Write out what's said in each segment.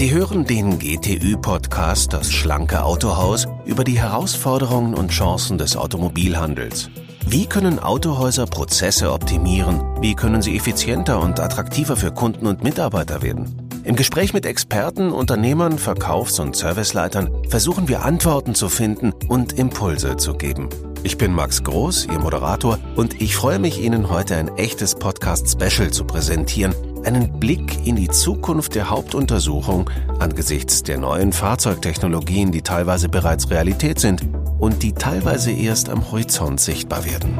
Sie hören den GTÜ-Podcast Das schlanke Autohaus über die Herausforderungen und Chancen des Automobilhandels. Wie können Autohäuser Prozesse optimieren? Wie können sie effizienter und attraktiver für Kunden und Mitarbeiter werden? Im Gespräch mit Experten, Unternehmern, Verkaufs- und Serviceleitern versuchen wir Antworten zu finden und Impulse zu geben. Ich bin Max Groß, Ihr Moderator, und ich freue mich, Ihnen heute ein echtes Podcast-Special zu präsentieren, einen Blick in die Zukunft der Hauptuntersuchung angesichts der neuen Fahrzeugtechnologien, die teilweise bereits Realität sind und die teilweise erst am Horizont sichtbar werden.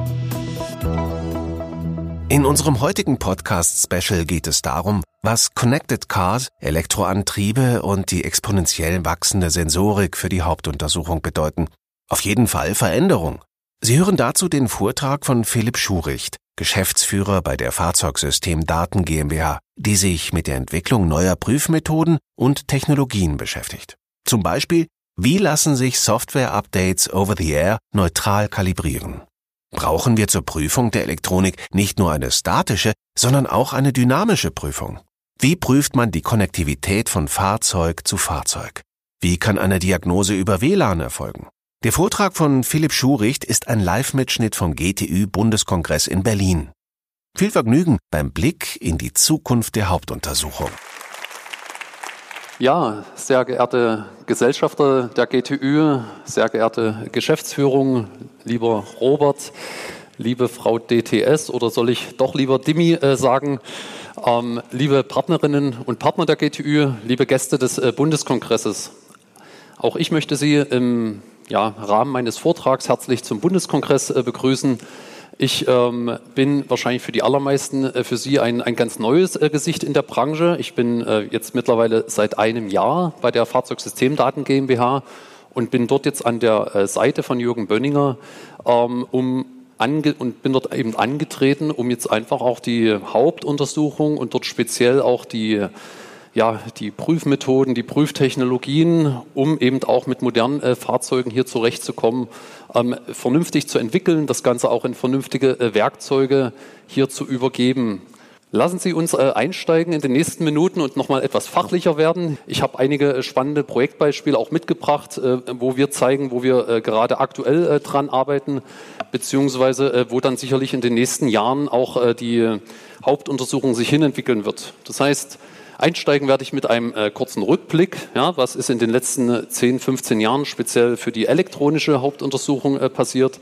In unserem heutigen Podcast-Special geht es darum, was Connected Cars, Elektroantriebe und die exponentiell wachsende Sensorik für die Hauptuntersuchung bedeuten. Auf jeden Fall Veränderung. Sie hören dazu den Vortrag von Philipp Schuricht, Geschäftsführer bei der Fahrzeugsystem Daten GmbH, die sich mit der Entwicklung neuer Prüfmethoden und Technologien beschäftigt. Zum Beispiel, wie lassen sich Software-Updates over the air neutral kalibrieren? Brauchen wir zur Prüfung der Elektronik nicht nur eine statische, sondern auch eine dynamische Prüfung? Wie prüft man die Konnektivität von Fahrzeug zu Fahrzeug? Wie kann eine Diagnose über WLAN erfolgen? Der Vortrag von Philipp Schuricht ist ein Live-Mitschnitt vom GTÜ Bundeskongress in Berlin. Viel Vergnügen beim Blick in die Zukunft der Hauptuntersuchung. Ja, sehr geehrte Gesellschafter der GTÜ, sehr geehrte Geschäftsführung, lieber Robert, liebe Frau DTS oder soll ich doch lieber Dimi äh, sagen, ähm, liebe Partnerinnen und Partner der GTÜ, liebe Gäste des äh, Bundeskongresses. Auch ich möchte Sie im ja, Rahmen meines Vortrags herzlich zum Bundeskongress äh, begrüßen. Ich ähm, bin wahrscheinlich für die allermeisten äh, für Sie ein, ein ganz neues äh, Gesicht in der Branche. Ich bin äh, jetzt mittlerweile seit einem Jahr bei der Fahrzeugsystemdaten GmbH und bin dort jetzt an der äh, Seite von Jürgen Bönninger ähm, um und bin dort eben angetreten, um jetzt einfach auch die Hauptuntersuchung und dort speziell auch die ja, die Prüfmethoden, die Prüftechnologien, um eben auch mit modernen äh, Fahrzeugen hier zurechtzukommen, ähm, vernünftig zu entwickeln, das Ganze auch in vernünftige äh, Werkzeuge hier zu übergeben. Lassen Sie uns äh, einsteigen in den nächsten Minuten und nochmal etwas fachlicher werden. Ich habe einige äh, spannende Projektbeispiele auch mitgebracht, äh, wo wir zeigen, wo wir äh, gerade aktuell dran arbeiten, beziehungsweise wo dann sicherlich in den nächsten Jahren auch die Hauptuntersuchung sich hinentwickeln wird. Das heißt, Einsteigen werde ich mit einem äh, kurzen Rückblick. Ja, was ist in den letzten 10, 15 Jahren speziell für die elektronische Hauptuntersuchung äh, passiert?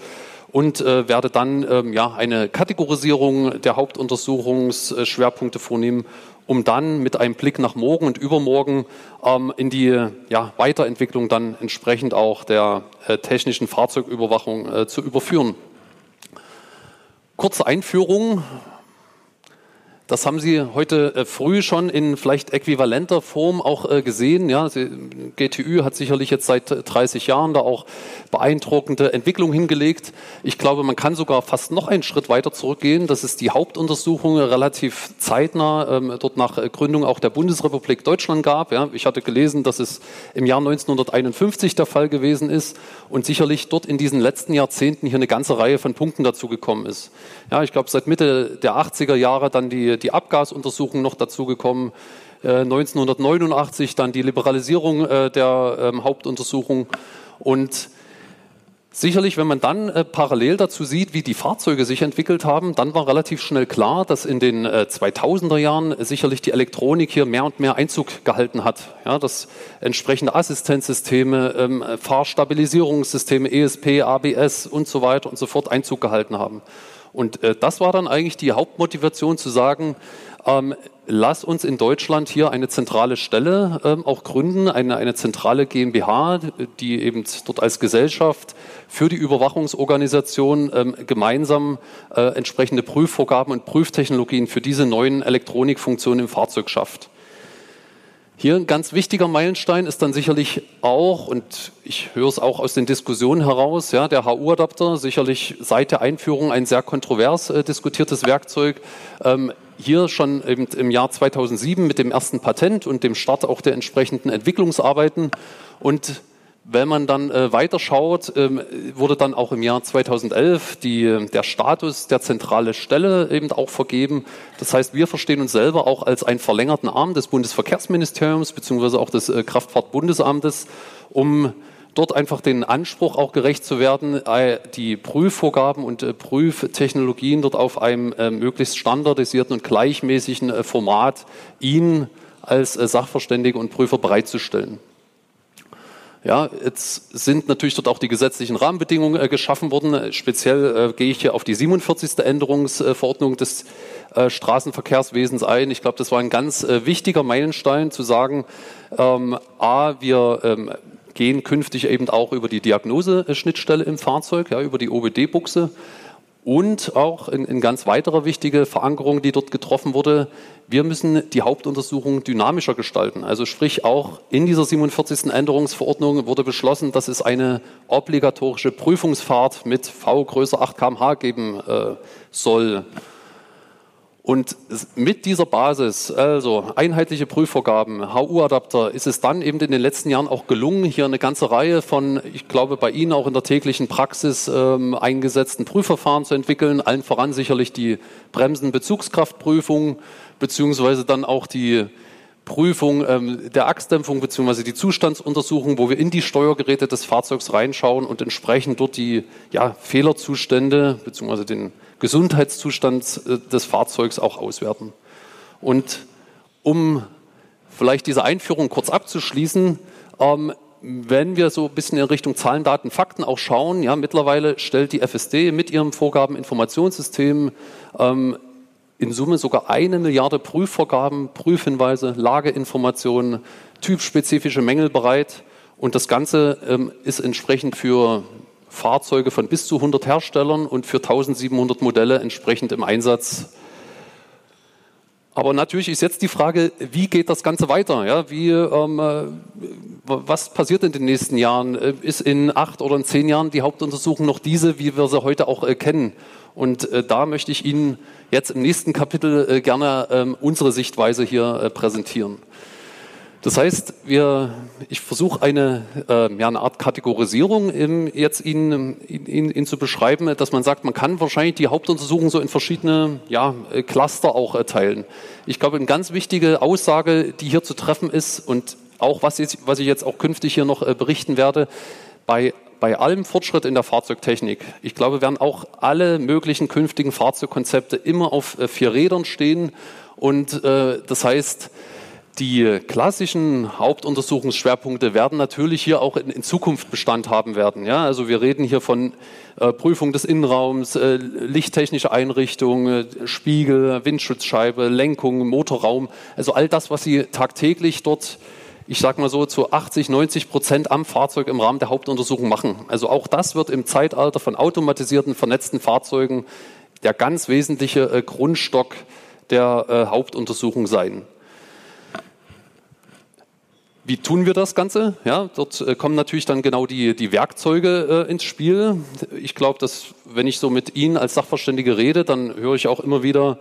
Und äh, werde dann ähm, ja, eine Kategorisierung der Hauptuntersuchungsschwerpunkte vornehmen, um dann mit einem Blick nach morgen und übermorgen ähm, in die ja, Weiterentwicklung dann entsprechend auch der äh, technischen Fahrzeugüberwachung äh, zu überführen. Kurze Einführung. Das haben Sie heute äh, früh schon in vielleicht äquivalenter Form auch äh, gesehen. Ja, GTÜ hat sicherlich jetzt seit 30 Jahren da auch beeindruckende Entwicklung hingelegt. Ich glaube, man kann sogar fast noch einen Schritt weiter zurückgehen. Das ist die Hauptuntersuchung relativ zeitnah ähm, dort nach äh, Gründung auch der Bundesrepublik Deutschland gab. Ja, ich hatte gelesen, dass es im Jahr 1951 der Fall gewesen ist und sicherlich dort in diesen letzten Jahrzehnten hier eine ganze Reihe von Punkten dazu gekommen ist. Ja, ich glaube, seit Mitte der 80er Jahre dann die die Abgasuntersuchung noch dazugekommen. Äh, 1989 dann die Liberalisierung äh, der ähm, Hauptuntersuchung und Sicherlich, wenn man dann äh, parallel dazu sieht, wie die Fahrzeuge sich entwickelt haben, dann war relativ schnell klar, dass in den äh, 2000er Jahren sicherlich die Elektronik hier mehr und mehr Einzug gehalten hat. Ja, dass entsprechende Assistenzsysteme, ähm, Fahrstabilisierungssysteme, ESP, ABS und so weiter und so fort Einzug gehalten haben. Und äh, das war dann eigentlich die Hauptmotivation zu sagen, ähm, lass uns in Deutschland hier eine zentrale Stelle ähm, auch gründen, eine, eine zentrale GmbH, die eben dort als Gesellschaft für die Überwachungsorganisation ähm, gemeinsam äh, entsprechende Prüfvorgaben und Prüftechnologien für diese neuen Elektronikfunktionen im Fahrzeug schafft. Hier ein ganz wichtiger Meilenstein ist dann sicherlich auch, und ich höre es auch aus den Diskussionen heraus, ja, der HU-Adapter, sicherlich seit der Einführung ein sehr kontrovers äh, diskutiertes Werkzeug. Ähm, hier schon eben im Jahr 2007 mit dem ersten Patent und dem Start auch der entsprechenden Entwicklungsarbeiten. Und wenn man dann äh, weiterschaut, ähm, wurde dann auch im Jahr 2011 die, der Status der zentrale Stelle eben auch vergeben. Das heißt, wir verstehen uns selber auch als einen verlängerten Arm des Bundesverkehrsministeriums beziehungsweise auch des äh, Kraftfahrtbundesamtes, um dort einfach den Anspruch auch gerecht zu werden, äh, die Prüfvorgaben und äh, Prüftechnologien dort auf einem äh, möglichst standardisierten und gleichmäßigen Format Ihnen als Sachverständige und Prüfer bereitzustellen. Ja, jetzt sind natürlich dort auch die gesetzlichen Rahmenbedingungen äh, geschaffen worden. Speziell äh, gehe ich hier auf die 47. Änderungsverordnung des äh, Straßenverkehrswesens ein. Ich glaube, das war ein ganz äh, wichtiger Meilenstein zu sagen, ähm, a, wir ähm, gehen künftig eben auch über die Diagnoseschnittstelle im Fahrzeug, ja, über die OBD-Buchse. Und auch eine ganz weitere wichtige Verankerung, die dort getroffen wurde, wir müssen die Hauptuntersuchung dynamischer gestalten. Also sprich auch in dieser 47. Änderungsverordnung wurde beschlossen, dass es eine obligatorische Prüfungsfahrt mit V größer 8 kmh geben äh, soll. Und mit dieser Basis, also einheitliche Prüfvorgaben, HU-Adapter, ist es dann eben in den letzten Jahren auch gelungen, hier eine ganze Reihe von, ich glaube, bei Ihnen auch in der täglichen Praxis ähm, eingesetzten Prüfverfahren zu entwickeln. Allen voran sicherlich die Bremsenbezugskraftprüfung, beziehungsweise dann auch die Prüfung ähm, der Achsdämpfung beziehungsweise die Zustandsuntersuchung, wo wir in die Steuergeräte des Fahrzeugs reinschauen und entsprechend dort die ja, Fehlerzustände beziehungsweise den Gesundheitszustand äh, des Fahrzeugs auch auswerten. Und um vielleicht diese Einführung kurz abzuschließen, ähm, wenn wir so ein bisschen in Richtung Zahlen, Daten, Fakten auch schauen, ja, mittlerweile stellt die FSD mit ihrem Vorgabeninformationssystem ähm, in Summe sogar eine Milliarde Prüfvorgaben, Prüfhinweise, Lageinformationen, typspezifische Mängel bereit. Und das Ganze ähm, ist entsprechend für Fahrzeuge von bis zu 100 Herstellern und für 1700 Modelle entsprechend im Einsatz. Aber natürlich ist jetzt die Frage, wie geht das Ganze weiter? Ja, wie, ähm, äh, was passiert in den nächsten Jahren? Äh, ist in acht oder in zehn Jahren die Hauptuntersuchung noch diese, wie wir sie heute auch äh, kennen? Und äh, da möchte ich Ihnen jetzt im nächsten Kapitel äh, gerne ähm, unsere Sichtweise hier äh, präsentieren. Das heißt, wir, ich versuche eine, äh, ja, eine Art Kategorisierung im, jetzt Ihnen, Ihnen, Ihnen, zu beschreiben, dass man sagt, man kann wahrscheinlich die Hauptuntersuchung so in verschiedene ja, äh, Cluster auch erteilen. Ich glaube, eine ganz wichtige Aussage, die hier zu treffen ist und auch was, jetzt, was ich jetzt auch künftig hier noch äh, berichten werde, bei, bei allem Fortschritt in der Fahrzeugtechnik, ich glaube, werden auch alle möglichen künftigen Fahrzeugkonzepte immer auf äh, vier Rädern stehen und äh, das heißt, die klassischen Hauptuntersuchungsschwerpunkte werden natürlich hier auch in, in Zukunft Bestand haben werden. Ja, also wir reden hier von äh, Prüfung des Innenraums, äh, lichttechnische Einrichtung, äh, Spiegel, Windschutzscheibe, Lenkung, Motorraum. Also all das, was Sie tagtäglich dort, ich sage mal so, zu 80, 90 Prozent am Fahrzeug im Rahmen der Hauptuntersuchung machen. Also auch das wird im Zeitalter von automatisierten, vernetzten Fahrzeugen der ganz wesentliche äh, Grundstock der äh, Hauptuntersuchung sein. Wie tun wir das Ganze? Ja, dort äh, kommen natürlich dann genau die, die Werkzeuge äh, ins Spiel. Ich glaube, dass wenn ich so mit Ihnen als Sachverständige rede, dann höre ich auch immer wieder,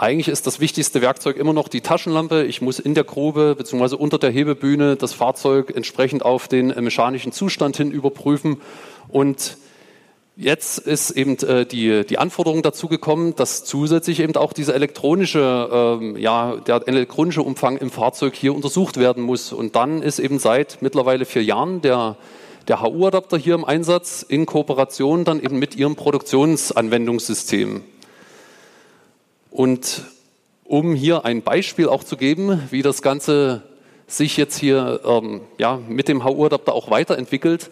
eigentlich ist das wichtigste Werkzeug immer noch die Taschenlampe. Ich muss in der Grube bzw. unter der Hebebühne das Fahrzeug entsprechend auf den äh, mechanischen Zustand hin überprüfen und Jetzt ist eben äh, die, die Anforderung dazu gekommen, dass zusätzlich eben auch dieser elektronische, ähm, ja, der elektronische Umfang im Fahrzeug hier untersucht werden muss. Und dann ist eben seit mittlerweile vier Jahren der, der HU-Adapter hier im Einsatz in Kooperation dann eben mit ihrem Produktionsanwendungssystem. Und um hier ein Beispiel auch zu geben, wie das Ganze sich jetzt hier ähm, ja, mit dem HU-Adapter auch weiterentwickelt,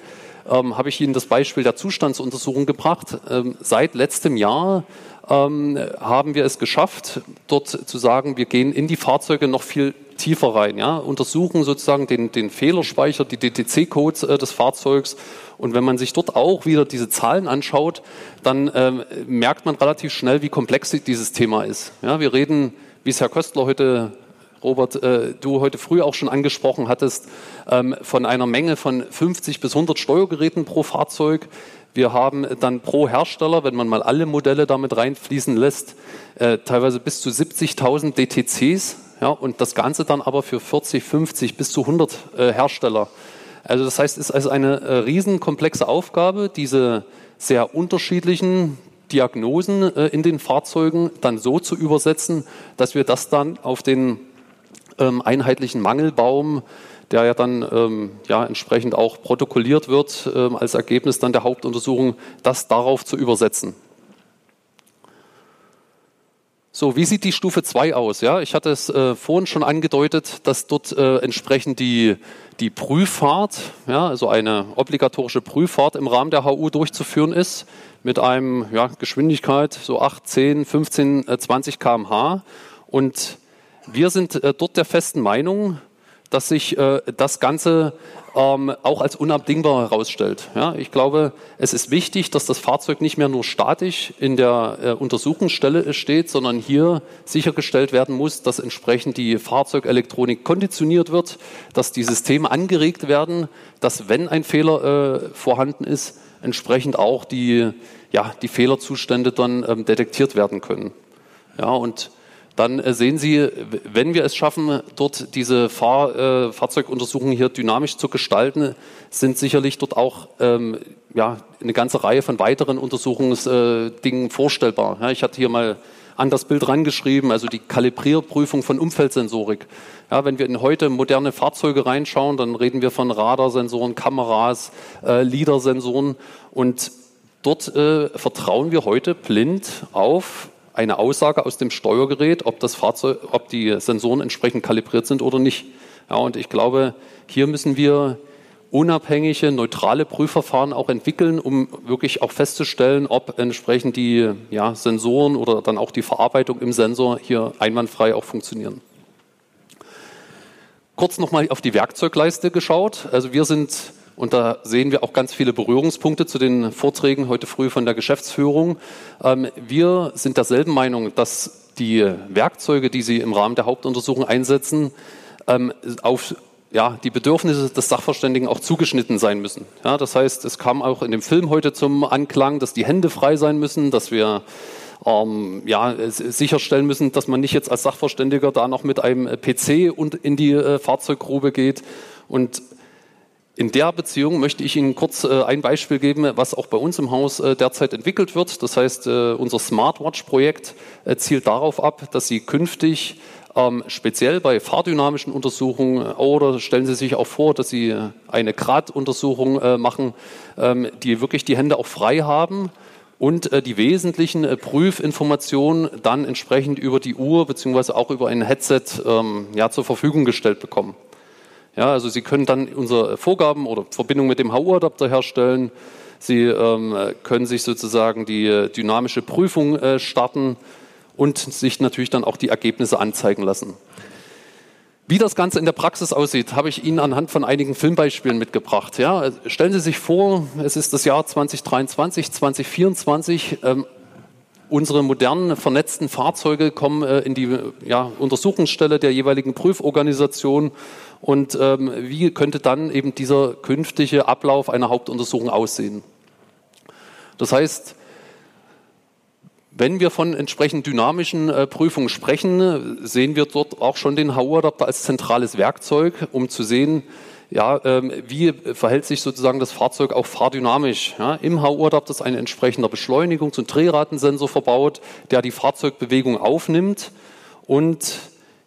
ähm, habe ich Ihnen das Beispiel der Zustandsuntersuchung gebracht. Ähm, seit letztem Jahr ähm, haben wir es geschafft, dort zu sagen, wir gehen in die Fahrzeuge noch viel tiefer rein, ja, untersuchen sozusagen den, den Fehlerspeicher, die DTC-Codes äh, des Fahrzeugs. Und wenn man sich dort auch wieder diese Zahlen anschaut, dann ähm, merkt man relativ schnell, wie komplex dieses Thema ist. Ja, wir reden, wie es Herr Köstler heute Robert, äh, du heute früh auch schon angesprochen hattest, ähm, von einer Menge von 50 bis 100 Steuergeräten pro Fahrzeug. Wir haben dann pro Hersteller, wenn man mal alle Modelle damit reinfließen lässt, äh, teilweise bis zu 70.000 DTCs. Ja, und das Ganze dann aber für 40, 50 bis zu 100 äh, Hersteller. Also das heißt, es ist also eine äh, riesenkomplexe Aufgabe, diese sehr unterschiedlichen Diagnosen äh, in den Fahrzeugen dann so zu übersetzen, dass wir das dann auf den ähm, einheitlichen Mangelbaum, der ja dann ähm, ja, entsprechend auch protokolliert wird ähm, als Ergebnis dann der Hauptuntersuchung, das darauf zu übersetzen. So, wie sieht die Stufe 2 aus? Ja, ich hatte es äh, vorhin schon angedeutet, dass dort äh, entsprechend die, die Prüffahrt, ja, also eine obligatorische Prüffahrt im Rahmen der HU durchzuführen ist mit einem ja, Geschwindigkeit so 8, 10, 15, 20 km/h. Und wir sind äh, dort der festen Meinung, dass sich äh, das Ganze ähm, auch als unabdingbar herausstellt. Ja, ich glaube, es ist wichtig, dass das Fahrzeug nicht mehr nur statisch in der äh, Untersuchungsstelle steht, sondern hier sichergestellt werden muss, dass entsprechend die Fahrzeugelektronik konditioniert wird, dass die Systeme angeregt werden, dass wenn ein Fehler äh, vorhanden ist, entsprechend auch die, ja, die Fehlerzustände dann ähm, detektiert werden können. Ja, und dann äh, sehen Sie, wenn wir es schaffen, dort diese Fahr äh, Fahrzeuguntersuchungen hier dynamisch zu gestalten, sind sicherlich dort auch ähm, ja, eine ganze Reihe von weiteren Untersuchungsdingen vorstellbar. Ja, ich hatte hier mal an das Bild rangeschrieben, also die Kalibrierprüfung von Umfeldsensorik. Ja, wenn wir in heute moderne Fahrzeuge reinschauen, dann reden wir von Radarsensoren, Kameras, äh, LIDAR-Sensoren und dort äh, vertrauen wir heute blind auf eine Aussage aus dem Steuergerät, ob das Fahrzeug, ob die Sensoren entsprechend kalibriert sind oder nicht. Ja, und ich glaube, hier müssen wir unabhängige, neutrale Prüfverfahren auch entwickeln, um wirklich auch festzustellen, ob entsprechend die ja, Sensoren oder dann auch die Verarbeitung im Sensor hier einwandfrei auch funktionieren. Kurz nochmal auf die Werkzeugleiste geschaut. Also wir sind, und da sehen wir auch ganz viele Berührungspunkte zu den Vorträgen heute früh von der Geschäftsführung. Ähm, wir sind derselben Meinung, dass die Werkzeuge, die Sie im Rahmen der Hauptuntersuchung einsetzen, ähm, auf ja, die Bedürfnisse des Sachverständigen auch zugeschnitten sein müssen. Ja, das heißt, es kam auch in dem Film heute zum Anklang, dass die Hände frei sein müssen, dass wir ähm, ja, sicherstellen müssen, dass man nicht jetzt als Sachverständiger da noch mit einem PC und in die äh, Fahrzeuggrube geht. Und in der Beziehung möchte ich Ihnen kurz äh, ein Beispiel geben, was auch bei uns im Haus äh, derzeit entwickelt wird. Das heißt, äh, unser Smartwatch-Projekt zielt darauf ab, dass Sie künftig ähm, speziell bei fahrdynamischen Untersuchungen oder stellen Sie sich auch vor, dass Sie eine Graduntersuchung machen, ähm, die wirklich die Hände auch frei haben und die wesentlichen Prüfinformationen dann entsprechend über die Uhr beziehungsweise auch über ein Headset ähm, ja, zur Verfügung gestellt bekommen. Ja, also Sie können dann unsere Vorgaben oder Verbindung mit dem HU-Adapter herstellen. Sie ähm, können sich sozusagen die äh, dynamische Prüfung äh, starten und sich natürlich dann auch die Ergebnisse anzeigen lassen. Wie das Ganze in der Praxis aussieht, habe ich Ihnen anhand von einigen Filmbeispielen mitgebracht. Ja, stellen Sie sich vor, es ist das Jahr 2023, 2024. Ähm, unsere modernen vernetzten Fahrzeuge kommen äh, in die ja, Untersuchungsstelle der jeweiligen Prüforganisation. Und ähm, wie könnte dann eben dieser künftige Ablauf einer Hauptuntersuchung aussehen? Das heißt, wenn wir von entsprechend dynamischen äh, Prüfungen sprechen, sehen wir dort auch schon den HU-Adapter als zentrales Werkzeug, um zu sehen, ja, ähm, wie verhält sich sozusagen das Fahrzeug auch fahrdynamisch. Ja, Im HU-Adapter ist ein entsprechender Beschleunigungs- und Drehratensensor verbaut, der die Fahrzeugbewegung aufnimmt und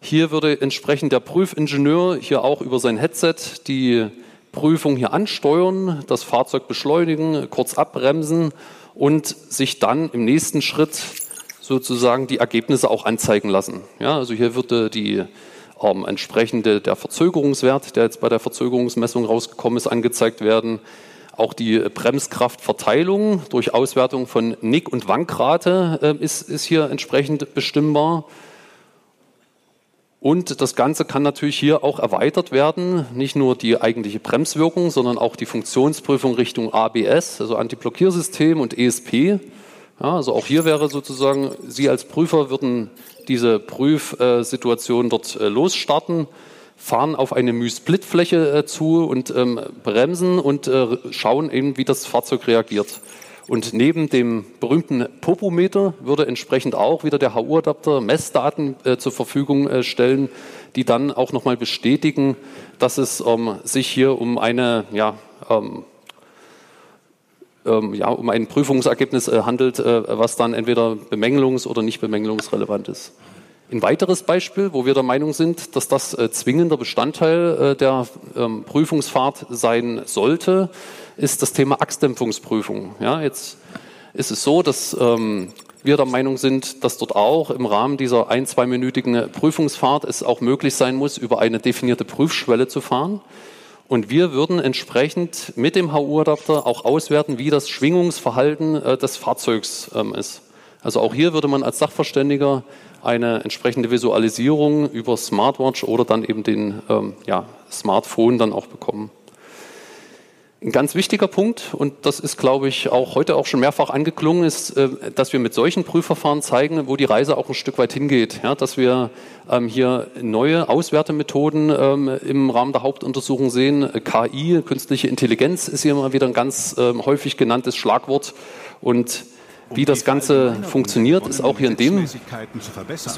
hier würde entsprechend der Prüfingenieur hier auch über sein Headset die Prüfung hier ansteuern, das Fahrzeug beschleunigen, kurz abbremsen und sich dann im nächsten Schritt sozusagen die Ergebnisse auch anzeigen lassen. Ja, also hier würde die ähm, entsprechende der Verzögerungswert, der jetzt bei der Verzögerungsmessung rausgekommen ist, angezeigt werden. Auch die Bremskraftverteilung durch Auswertung von Nick- und Wankrate äh, ist, ist hier entsprechend bestimmbar. Und das Ganze kann natürlich hier auch erweitert werden, nicht nur die eigentliche Bremswirkung, sondern auch die Funktionsprüfung Richtung ABS, also Antiblockiersystem und ESP. Ja, also auch hier wäre sozusagen, Sie als Prüfer würden diese Prüfsituation dort äh, losstarten, fahren auf eine Müh-Split-Fläche äh, zu und ähm, bremsen und äh, schauen eben, wie das Fahrzeug reagiert. Und neben dem berühmten Popometer würde entsprechend auch wieder der HU-Adapter Messdaten äh, zur Verfügung äh, stellen, die dann auch nochmal bestätigen, dass es ähm, sich hier um eine ja, ähm, ähm, ja, um ein Prüfungsergebnis äh, handelt, äh, was dann entweder bemängelungs- oder nicht bemängelungsrelevant ist. Ein weiteres Beispiel, wo wir der Meinung sind, dass das äh, zwingender Bestandteil äh, der ähm, Prüfungsfahrt sein sollte, ist das Thema Achsdämpfungsprüfung. Ja, jetzt ist es so, dass ähm, wir der Meinung sind, dass dort auch im Rahmen dieser ein-, zweiminütigen Prüfungsfahrt es auch möglich sein muss, über eine definierte Prüfschwelle zu fahren. Und wir würden entsprechend mit dem HU-Adapter auch auswerten, wie das Schwingungsverhalten äh, des Fahrzeugs ähm, ist. Also auch hier würde man als Sachverständiger eine entsprechende Visualisierung über Smartwatch oder dann eben den ähm, ja, Smartphone dann auch bekommen. Ein ganz wichtiger Punkt, und das ist, glaube ich, auch heute auch schon mehrfach angeklungen, ist, äh, dass wir mit solchen Prüfverfahren zeigen, wo die Reise auch ein Stück weit hingeht. Ja, dass wir ähm, hier neue Auswertemethoden ähm, im Rahmen der Hauptuntersuchung sehen. KI, künstliche Intelligenz, ist hier mal wieder ein ganz ähm, häufig genanntes Schlagwort. Und wie das Ganze funktioniert, ist auch hier in dem. Ist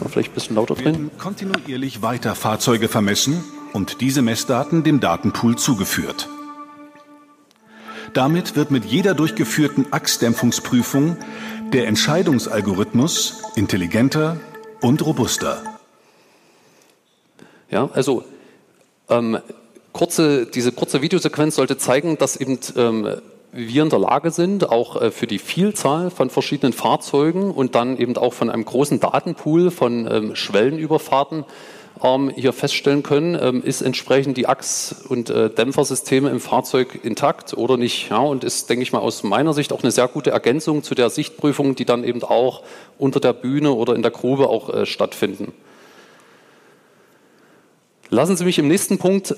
vielleicht ein bisschen lauter drin? Kontinuierlich weiter Fahrzeuge vermessen und diese Messdaten dem Datenpool zugeführt. Damit wird mit jeder durchgeführten Achsdämpfungsprüfung der Entscheidungsalgorithmus intelligenter und robuster. Ja, also ähm, kurze, diese kurze Videosequenz sollte zeigen, dass eben ähm, wir in der Lage sind, auch äh, für die Vielzahl von verschiedenen Fahrzeugen und dann eben auch von einem großen Datenpool von ähm, Schwellenüberfahrten ähm, hier feststellen können, ähm, ist entsprechend die Achs- und äh, Dämpfersysteme im Fahrzeug intakt oder nicht. Ja, und ist, denke ich mal, aus meiner Sicht auch eine sehr gute Ergänzung zu der Sichtprüfung, die dann eben auch unter der Bühne oder in der Grube auch äh, stattfinden. Lassen Sie mich im nächsten Punkt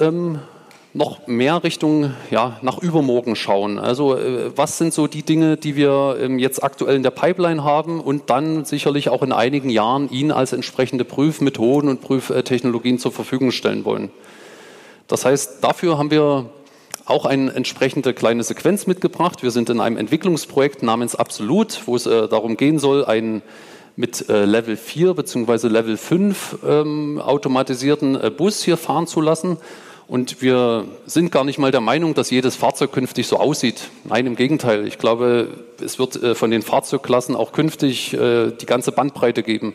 noch mehr Richtung ja, nach übermorgen schauen. Also äh, was sind so die Dinge, die wir ähm, jetzt aktuell in der Pipeline haben und dann sicherlich auch in einigen Jahren Ihnen als entsprechende Prüfmethoden und Prüftechnologien zur Verfügung stellen wollen. Das heißt, dafür haben wir auch eine entsprechende kleine Sequenz mitgebracht. Wir sind in einem Entwicklungsprojekt namens Absolut, wo es äh, darum gehen soll, einen mit äh, Level 4 bzw. Level 5 ähm, automatisierten äh, Bus hier fahren zu lassen. Und wir sind gar nicht mal der Meinung, dass jedes Fahrzeug künftig so aussieht. Nein, im Gegenteil. Ich glaube, es wird äh, von den Fahrzeugklassen auch künftig äh, die ganze Bandbreite geben.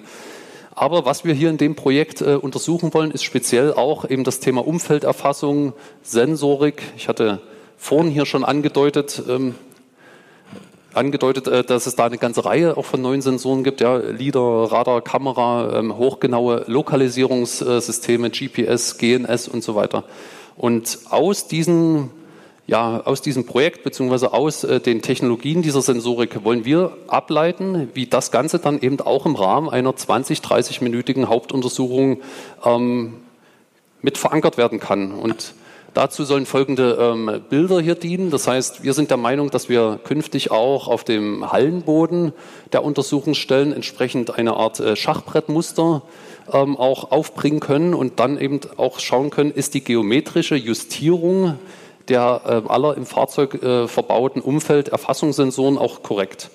Aber was wir hier in dem Projekt äh, untersuchen wollen, ist speziell auch eben das Thema Umfelderfassung, Sensorik. Ich hatte vorhin hier schon angedeutet, ähm, angedeutet, äh, dass es da eine ganze Reihe auch von neuen Sensoren gibt, ja, LIDAR, Radar, Kamera, ähm, hochgenaue Lokalisierungssysteme, GPS, GNS und so weiter. Und aus diesen ja, aus diesem Projekt beziehungsweise aus äh, den Technologien dieser Sensorik wollen wir ableiten, wie das Ganze dann eben auch im Rahmen einer 20, 30-minütigen Hauptuntersuchung ähm, mit verankert werden kann. Und Dazu sollen folgende ähm, Bilder hier dienen. Das heißt, wir sind der Meinung, dass wir künftig auch auf dem Hallenboden der Untersuchungsstellen entsprechend eine Art äh, Schachbrettmuster ähm, auch aufbringen können und dann eben auch schauen können, ist die geometrische Justierung der äh, aller im Fahrzeug äh, verbauten Umfelderfassungssensoren auch korrekt.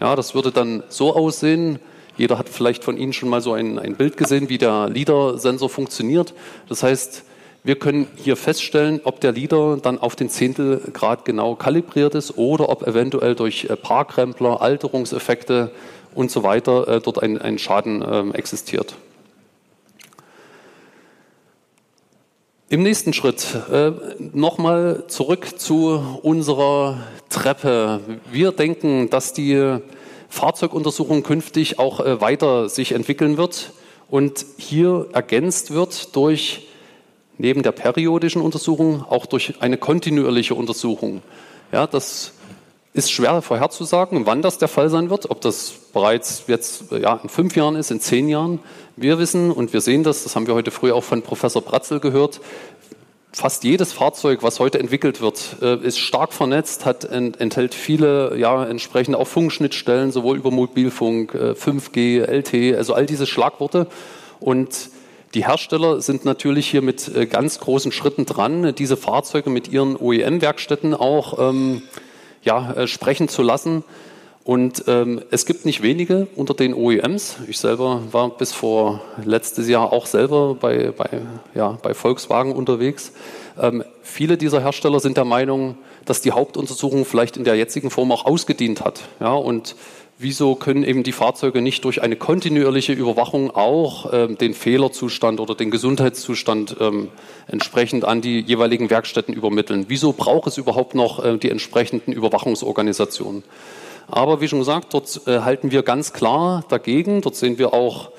Ja, das würde dann so aussehen. Jeder hat vielleicht von Ihnen schon mal so ein, ein Bild gesehen, wie der LIDAR-Sensor funktioniert. Das heißt, wir können hier feststellen, ob der Leader dann auf den Zehntelgrad genau kalibriert ist oder ob eventuell durch äh, Parkrempler, Alterungseffekte und so weiter äh, dort ein, ein Schaden ähm, existiert. Im nächsten Schritt äh, nochmal zurück zu unserer Treppe. Wir denken, dass die Fahrzeuguntersuchung künftig auch äh, weiter sich entwickeln wird und hier ergänzt wird durch neben der periodischen Untersuchung auch durch eine kontinuierliche Untersuchung. Ja, das ist schwer vorherzusagen, wann das der Fall sein wird, ob das bereits jetzt ja, in fünf Jahren ist, in zehn Jahren. Wir wissen und wir sehen das, das haben wir heute früh auch von Professor Bratzel gehört, fast jedes Fahrzeug, was heute entwickelt wird, äh, ist stark vernetzt, hat, enthält viele ja, entsprechende auch Funkschnittstellen, sowohl über Mobilfunk, 5G, äh, LTE, also all diese Schlagworte. Und die Hersteller sind natürlich hier mit äh, ganz großen Schritten dran, diese Fahrzeuge mit ihren OEM-Werkstätten auch ähm, ja, äh, sprechen zu lassen. Und ähm, es gibt nicht wenige unter den OEMs. Ich selber war bis vor letztes Jahr auch selber bei, bei, ja, bei Volkswagen unterwegs. Ähm, viele dieser Hersteller sind der Meinung, dass die Hauptuntersuchung vielleicht in der jetzigen Form auch ausgedient hat. Ja, und wieso können eben die Fahrzeuge nicht durch eine kontinuierliche Überwachung auch ähm, den Fehlerzustand oder den Gesundheitszustand ähm, entsprechend an die jeweiligen Werkstätten übermitteln? Wieso braucht es überhaupt noch äh, die entsprechenden Überwachungsorganisationen? Aber wie schon gesagt, dort äh, halten wir ganz klar dagegen. Dort sehen wir auch,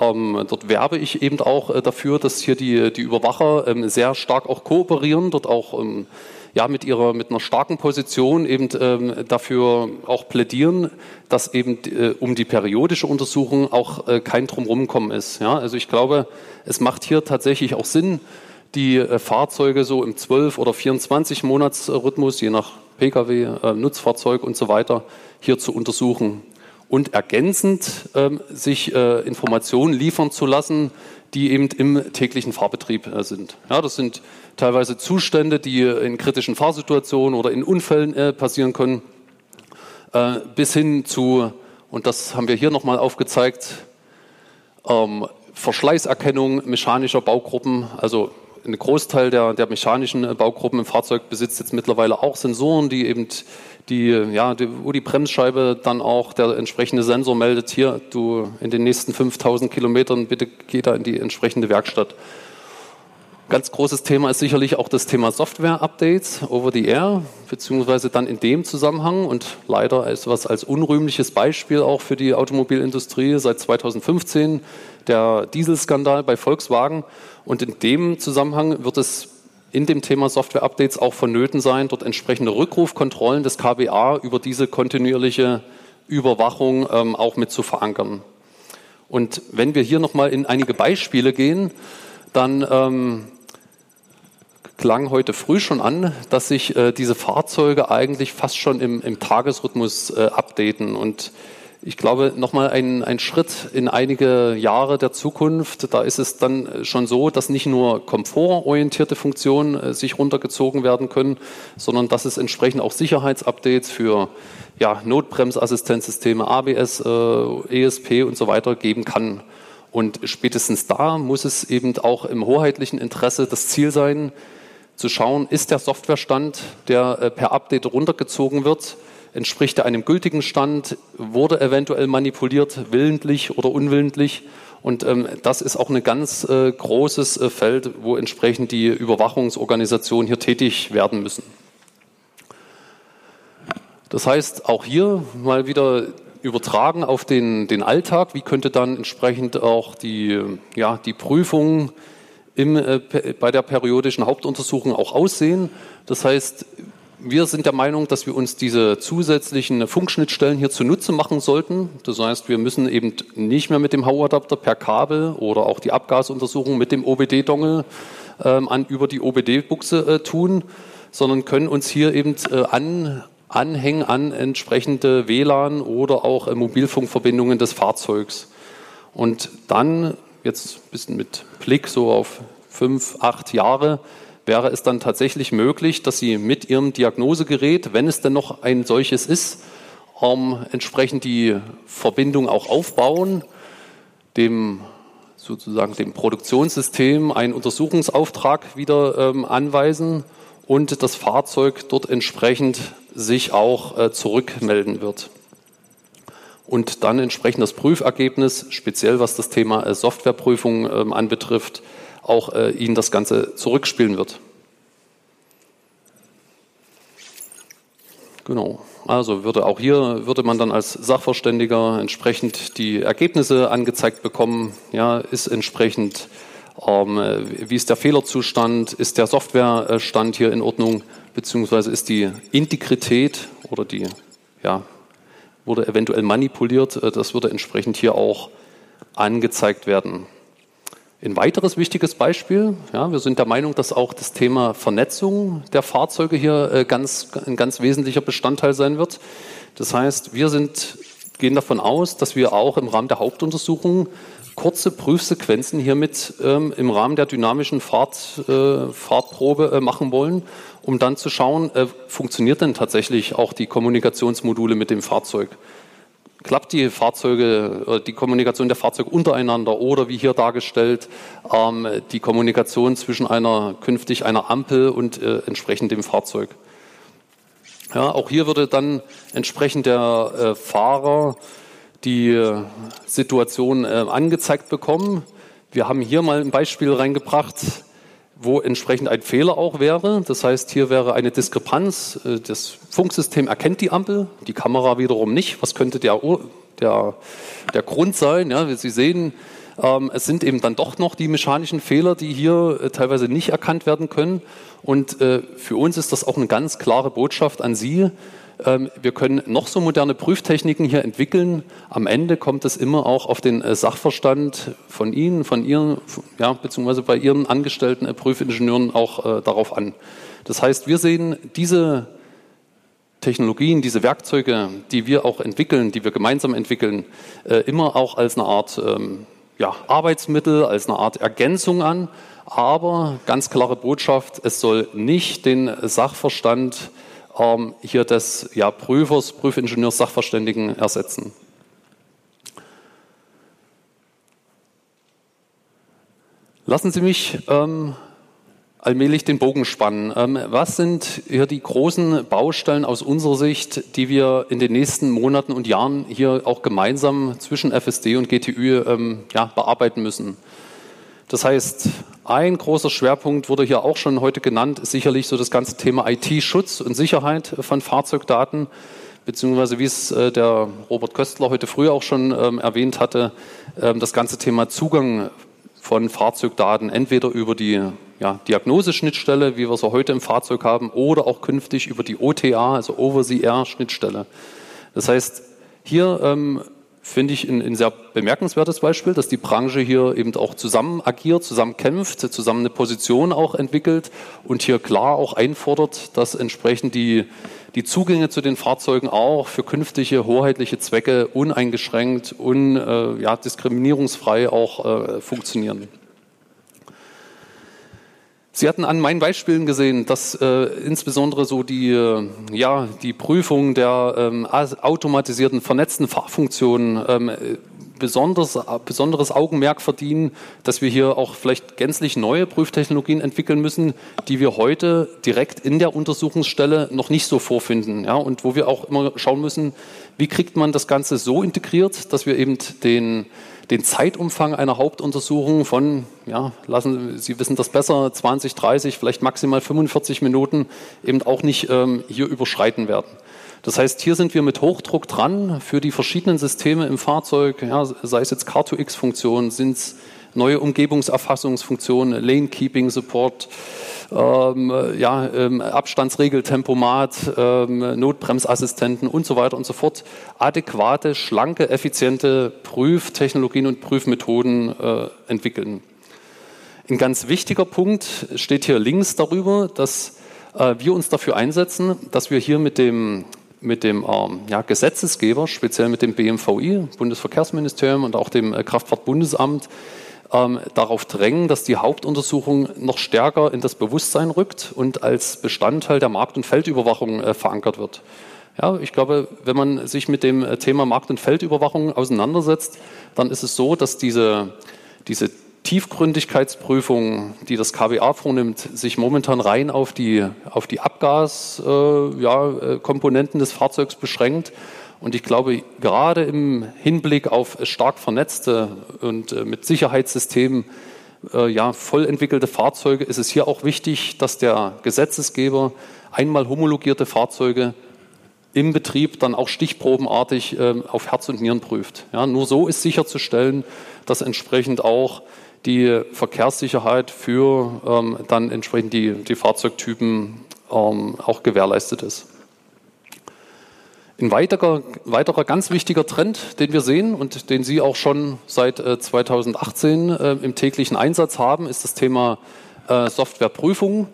ähm, dort werbe ich eben auch äh, dafür, dass hier die, die Überwacher ähm, sehr stark auch kooperieren, dort auch ähm, ja, mit ihrer, mit einer starken Position eben ähm, dafür auch plädieren, dass eben äh, um die periodische Untersuchung auch äh, kein Drumrumkommen ist. Ja, also ich glaube, es macht hier tatsächlich auch Sinn, die äh, Fahrzeuge so im 12 oder 24 Monatsrhythmus, je nach Pkw, äh, Nutzfahrzeug und so weiter, hier zu untersuchen und ergänzend ähm, sich äh, Informationen liefern zu lassen, die eben im täglichen Fahrbetrieb äh, sind. Ja, das sind teilweise Zustände, die in kritischen Fahrsituationen oder in Unfällen äh, passieren können, bis hin zu, und das haben wir hier nochmal aufgezeigt, ähm, Verschleißerkennung mechanischer Baugruppen, also ein Großteil der, der mechanischen äh, Baugruppen im Fahrzeug besitzt jetzt mittlerweile auch Sensoren, die eben die, ja, die, wo die Bremsscheibe dann auch der entsprechende Sensor meldet, hier, du in den nächsten 5000 Kilometern, bitte geh da in die entsprechende Werkstatt. Ganz großes Thema ist sicherlich auch das Thema Software-Updates over the air, beziehungsweise dann in dem Zusammenhang und leider ist was als unrühmliches Beispiel auch für die Automobilindustrie seit 2015 der Dieselskandal bei Volkswagen. Und in dem Zusammenhang wird es in dem Thema Software-Updates auch vonnöten sein, dort entsprechende Rückrufkontrollen des KBA über diese kontinuierliche Überwachung ähm, auch mit zu verankern. Und wenn wir hier nochmal in einige Beispiele gehen, dann ähm, klang heute früh schon an, dass sich äh, diese Fahrzeuge eigentlich fast schon im, im Tagesrhythmus äh, updaten. Und ich glaube, nochmal ein, ein Schritt in einige Jahre der Zukunft, da ist es dann schon so, dass nicht nur komfortorientierte Funktionen äh, sich runtergezogen werden können, sondern dass es entsprechend auch Sicherheitsupdates für ja, Notbremsassistenzsysteme, ABS, äh, ESP und so weiter geben kann. Und spätestens da muss es eben auch im hoheitlichen Interesse das Ziel sein, zu schauen, ist der Softwarestand, der äh, per Update runtergezogen wird, entspricht er einem gültigen Stand, wurde eventuell manipuliert, willentlich oder unwillentlich. Und ähm, das ist auch ein ganz äh, großes äh, Feld, wo entsprechend die Überwachungsorganisationen hier tätig werden müssen. Das heißt, auch hier mal wieder übertragen auf den, den Alltag. Wie könnte dann entsprechend auch die, ja, die Prüfung im, äh, bei der periodischen Hauptuntersuchung auch aussehen. Das heißt, wir sind der Meinung, dass wir uns diese zusätzlichen Funkschnittstellen hier zunutze machen sollten. Das heißt, wir müssen eben nicht mehr mit dem Hauadapter per Kabel oder auch die Abgasuntersuchung mit dem OBD-Dongle ähm, über die OBD-Buchse äh, tun, sondern können uns hier eben äh, an, anhängen an entsprechende WLAN oder auch äh, Mobilfunkverbindungen des Fahrzeugs. Und dann jetzt ein bisschen mit Blick so auf fünf, acht Jahre, wäre es dann tatsächlich möglich, dass Sie mit Ihrem Diagnosegerät, wenn es denn noch ein solches ist, ähm, entsprechend die Verbindung auch aufbauen, dem sozusagen dem Produktionssystem einen Untersuchungsauftrag wieder ähm, anweisen und das Fahrzeug dort entsprechend sich auch äh, zurückmelden wird und dann entsprechend das Prüfergebnis, speziell was das Thema äh, Softwareprüfung ähm, anbetrifft, auch äh, Ihnen das Ganze zurückspielen wird. Genau. Also würde auch hier würde man dann als Sachverständiger entsprechend die Ergebnisse angezeigt bekommen. Ja, ist entsprechend, ähm, wie ist der Fehlerzustand, ist der Softwarestand hier in Ordnung, beziehungsweise ist die Integrität oder die ja, wurde eventuell manipuliert. Äh, das würde entsprechend hier auch angezeigt werden. Ein weiteres wichtiges Beispiel, ja, wir sind der Meinung, dass auch das Thema Vernetzung der Fahrzeuge hier äh, ganz, ein ganz wesentlicher Bestandteil sein wird. Das heißt, wir sind, gehen davon aus, dass wir auch im Rahmen der Hauptuntersuchung kurze Prüfsequenzen hiermit ähm, im Rahmen der dynamischen Fahrt, äh, Fahrtprobe äh, machen wollen um dann zu schauen, äh, funktioniert denn tatsächlich auch die Kommunikationsmodule mit dem Fahrzeug? Klappt die Fahrzeuge, äh, die Kommunikation der Fahrzeuge untereinander oder wie hier dargestellt, ähm, die Kommunikation zwischen einer künftig einer Ampel und äh, entsprechend dem Fahrzeug? Ja, auch hier würde dann entsprechend der äh, Fahrer die Situation angezeigt bekommen. Wir haben hier mal ein Beispiel reingebracht wo entsprechend ein Fehler auch wäre. Das heißt, hier wäre eine Diskrepanz. Äh, das Funksystem erkennt die Ampel, die Kamera wiederum nicht. Was könnte der, der, der Grund sein? Ja, Sie sehen, ähm, es sind eben dann doch noch die mechanischen Fehler, die hier äh, teilweise nicht erkannt werden können. Und äh, für uns ist das auch eine ganz klare Botschaft an Sie. Ähm, wir können noch so moderne Prüftechniken hier entwickeln. Am Ende kommt es immer auch auf den äh, Sachverstand von Ihnen, von Ihren, ja, beziehungsweise bei Ihren angestellten äh, Prüfingenieuren auch äh, darauf an. Das heißt, wir sehen diese Technologien, diese Werkzeuge, die wir auch entwickeln, die wir gemeinsam entwickeln, äh, immer auch als eine Art ähm, ja, Arbeitsmittel, als eine Art Ergänzung an. Aber ganz klare Botschaft, es soll nicht den Sachverstand ähm, hier des ja, Prüfers, Prüfingenieurs, Sachverständigen ersetzen. Lassen Sie mich ähm, allmählich den Bogen spannen. Ähm, was sind hier die großen Baustellen aus unserer Sicht, die wir in den nächsten Monaten und Jahren hier auch gemeinsam zwischen FSD und GTÜ ähm, ja, bearbeiten müssen? Das heißt, ein großer Schwerpunkt wurde hier auch schon heute genannt, ist sicherlich so das ganze Thema IT-Schutz und Sicherheit von Fahrzeugdaten, beziehungsweise wie es äh, der Robert Köstler heute früh auch schon ähm, erwähnt hatte, ähm, das ganze Thema Zugang von Fahrzeugdaten entweder über die ja, Diagnoseschnittstelle, wie wir sie heute im Fahrzeug haben, oder auch künftig über die OTA, also Over-the-Air-Schnittstelle. Das heißt, hier ähm, finde ich ein, ein, sehr bemerkenswertes Beispiel, dass die Branche hier eben auch zusammen agiert, zusammen kämpft, zusammen eine Position auch entwickelt und hier klar auch einfordert, dass entsprechend die, die Zugänge zu den Fahrzeugen auch für künftige hoheitliche Zwecke uneingeschränkt und äh, ja, diskriminierungsfrei auch äh, funktionieren. Sie hatten an meinen Beispielen gesehen, dass äh, insbesondere so die, äh, ja, die Prüfung der ähm, automatisierten vernetzten Fahrfunktionen ähm, besonders, besonderes Augenmerk verdienen, dass wir hier auch vielleicht gänzlich neue Prüftechnologien entwickeln müssen, die wir heute direkt in der Untersuchungsstelle noch nicht so vorfinden. Ja, und wo wir auch immer schauen müssen, wie kriegt man das Ganze so integriert, dass wir eben den den Zeitumfang einer Hauptuntersuchung von, ja, lassen Sie wissen das besser, 20, 30, vielleicht maximal 45 Minuten eben auch nicht ähm, hier überschreiten werden. Das heißt, hier sind wir mit Hochdruck dran für die verschiedenen Systeme im Fahrzeug, ja, sei es jetzt Car2X-Funktionen, sind es neue Umgebungserfassungsfunktionen, Lane Keeping Support, ähm, ja, ähm, Abstandsregeltempomat, ähm, Notbremsassistenten und so weiter und so fort. Adäquate, schlanke, effiziente Prüftechnologien und Prüfmethoden äh, entwickeln. Ein ganz wichtiger Punkt steht hier links darüber, dass äh, wir uns dafür einsetzen, dass wir hier mit dem mit dem ähm, ja, Gesetzesgeber, speziell mit dem BMVI, Bundesverkehrsministerium und auch dem äh, Kraftfahrtbundesamt, ähm, darauf drängen, dass die Hauptuntersuchung noch stärker in das Bewusstsein rückt und als Bestandteil der Markt- und Feldüberwachung äh, verankert wird. Ja, ich glaube, wenn man sich mit dem äh, Thema Markt- und Feldüberwachung auseinandersetzt, dann ist es so, dass diese, diese Tiefgründigkeitsprüfung, die das KWA vornimmt, sich momentan rein auf die, auf die Abgaskomponenten äh, ja, äh, des Fahrzeugs beschränkt und ich glaube, gerade im Hinblick auf stark vernetzte und äh, mit Sicherheitssystemen äh, ja, voll entwickelte Fahrzeuge ist es hier auch wichtig, dass der Gesetzesgeber einmal homologierte Fahrzeuge im Betrieb dann auch stichprobenartig äh, auf Herz und Nieren prüft. Ja, nur so ist sicherzustellen, dass entsprechend auch die Verkehrssicherheit für ähm, dann entsprechend die, die Fahrzeugtypen ähm, auch gewährleistet ist. Ein weiterer, weiterer ganz wichtiger Trend, den wir sehen und den Sie auch schon seit 2018 äh, äh, im täglichen Einsatz haben, ist das Thema äh, Softwareprüfung.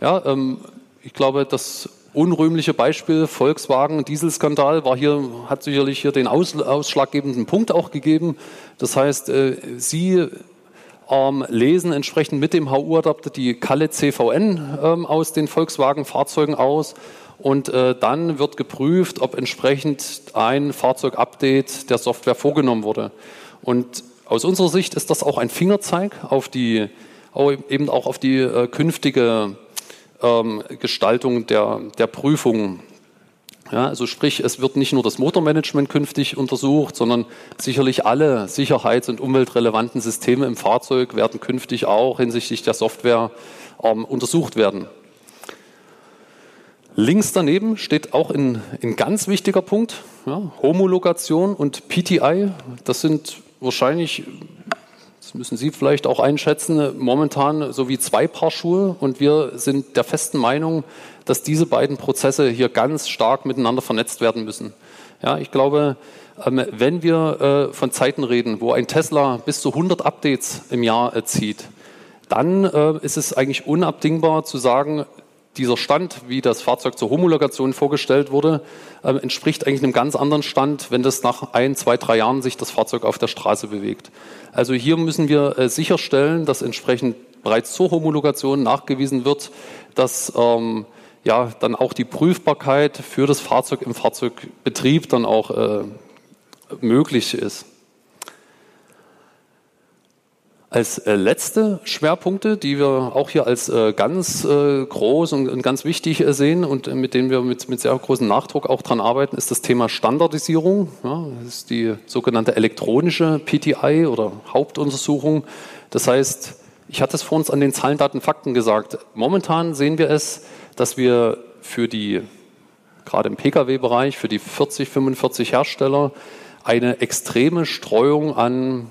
Ja, ähm, ich glaube, das unrühmliche Beispiel Volkswagen Dieselskandal war hier hat sicherlich hier den aus, ausschlaggebenden Punkt auch gegeben. Das heißt, äh, Sie ähm, lesen entsprechend mit dem HU-Adapter die Kalle CVN ähm, aus den Volkswagen-Fahrzeugen aus und äh, dann wird geprüft, ob entsprechend ein Fahrzeugupdate der Software vorgenommen wurde. Und aus unserer Sicht ist das auch ein Fingerzeig auf die, eben auch auf die äh, künftige ähm, Gestaltung der, der Prüfungen. Ja, also sprich, es wird nicht nur das Motormanagement künftig untersucht, sondern sicherlich alle sicherheits- und umweltrelevanten Systeme im Fahrzeug werden künftig auch hinsichtlich der Software ähm, untersucht werden. Links daneben steht auch ein, ein ganz wichtiger Punkt, ja, Homologation und PTI. Das sind wahrscheinlich, das müssen Sie vielleicht auch einschätzen, momentan so wie zwei Paar Schuhe. Und wir sind der festen Meinung, dass diese beiden Prozesse hier ganz stark miteinander vernetzt werden müssen. Ja, ich glaube, ähm, wenn wir äh, von Zeiten reden, wo ein Tesla bis zu 100 Updates im Jahr zieht, dann äh, ist es eigentlich unabdingbar zu sagen, dieser Stand, wie das Fahrzeug zur Homologation vorgestellt wurde, äh, entspricht eigentlich einem ganz anderen Stand, wenn das nach ein, zwei, drei Jahren sich das Fahrzeug auf der Straße bewegt. Also hier müssen wir äh, sicherstellen, dass entsprechend bereits zur Homologation nachgewiesen wird, dass ähm, ja dann auch die Prüfbarkeit für das Fahrzeug im Fahrzeugbetrieb dann auch äh, möglich ist. Als äh, letzte Schwerpunkte, die wir auch hier als äh, ganz äh, groß und ganz wichtig sehen und mit denen wir mit, mit sehr großem Nachdruck auch dran arbeiten, ist das Thema Standardisierung. Ja, das ist die sogenannte elektronische PTI oder Hauptuntersuchung. Das heißt, ich hatte es vor uns an den Zahlen, Daten, Fakten gesagt. Momentan sehen wir es, dass wir für die, gerade im Pkw-Bereich, für die 40, 45 Hersteller eine extreme Streuung an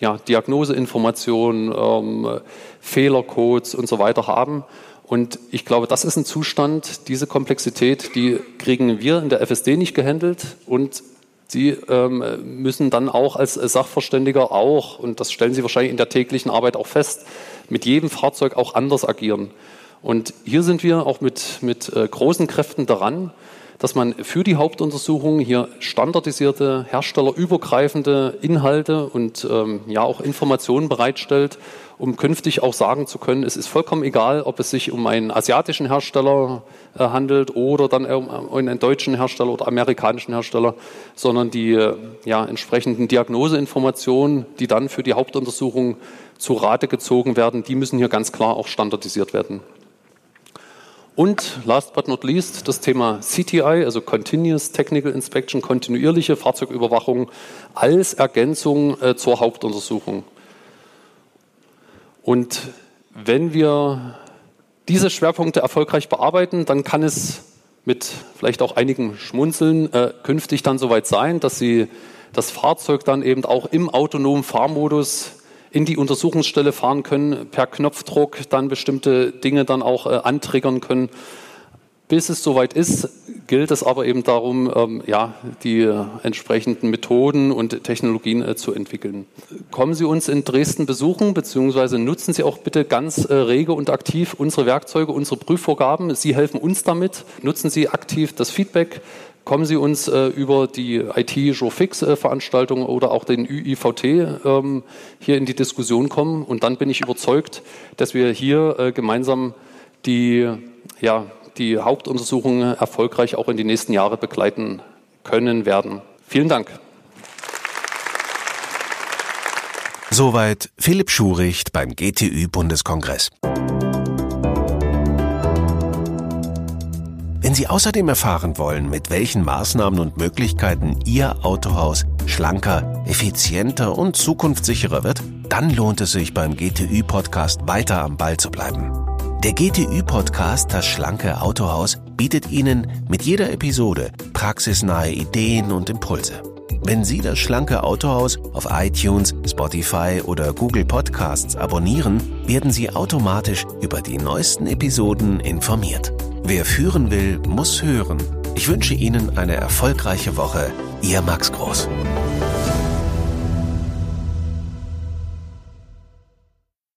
ja, Diagnoseinformationen, ähm, Fehlercodes und so weiter haben. Und ich glaube, das ist ein Zustand, diese Komplexität, die kriegen wir in der FSD nicht gehandelt und Sie ähm, müssen dann auch als Sachverständiger auch, und das stellen Sie wahrscheinlich in der täglichen Arbeit auch fest, mit jedem Fahrzeug auch anders agieren. Und hier sind wir auch mit, mit äh, großen Kräften daran, dass man für die Hauptuntersuchung hier standardisierte, herstellerübergreifende Inhalte und ähm, ja auch Informationen bereitstellt, um künftig auch sagen zu können, es ist vollkommen egal, ob es sich um einen asiatischen Hersteller äh, handelt oder dann um einen deutschen Hersteller oder amerikanischen Hersteller, sondern die äh, ja, entsprechenden Diagnoseinformationen, die dann für die Hauptuntersuchung zu Rate gezogen werden, die müssen hier ganz klar auch standardisiert werden. Und last but not least das Thema CTI, also Continuous Technical Inspection, kontinuierliche Fahrzeugüberwachung als Ergänzung äh, zur Hauptuntersuchung. Und wenn wir diese Schwerpunkte erfolgreich bearbeiten, dann kann es mit vielleicht auch einigen Schmunzeln äh, künftig dann soweit sein, dass Sie das Fahrzeug dann eben auch im autonomen Fahrmodus in die Untersuchungsstelle fahren können, per Knopfdruck dann bestimmte Dinge dann auch äh, antriggern können. Bis es soweit ist, gilt es aber eben darum, ähm, ja, die äh, entsprechenden Methoden und Technologien äh, zu entwickeln. Kommen Sie uns in Dresden besuchen, beziehungsweise nutzen Sie auch bitte ganz äh, rege und aktiv unsere Werkzeuge, unsere Prüfvorgaben. Sie helfen uns damit. Nutzen Sie aktiv das Feedback kommen Sie uns äh, über die IT-Jour-Fix-Veranstaltung oder auch den UIVT ähm, hier in die Diskussion kommen. Und dann bin ich überzeugt, dass wir hier äh, gemeinsam die, ja, die Hauptuntersuchungen erfolgreich auch in die nächsten Jahre begleiten können werden. Vielen Dank. Soweit Philipp Schuricht beim GTÜ-Bundeskongress. Wenn Sie außerdem erfahren wollen, mit welchen Maßnahmen und Möglichkeiten Ihr Autohaus schlanker, effizienter und zukunftssicherer wird, dann lohnt es sich beim GTÜ-Podcast weiter am Ball zu bleiben. Der GTÜ-Podcast Das schlanke Autohaus bietet Ihnen mit jeder Episode praxisnahe Ideen und Impulse. Wenn Sie das schlanke Autohaus auf iTunes, Spotify oder Google Podcasts abonnieren, werden Sie automatisch über die neuesten Episoden informiert. Wer führen will, muss hören. Ich wünsche Ihnen eine erfolgreiche Woche. Ihr Max Groß.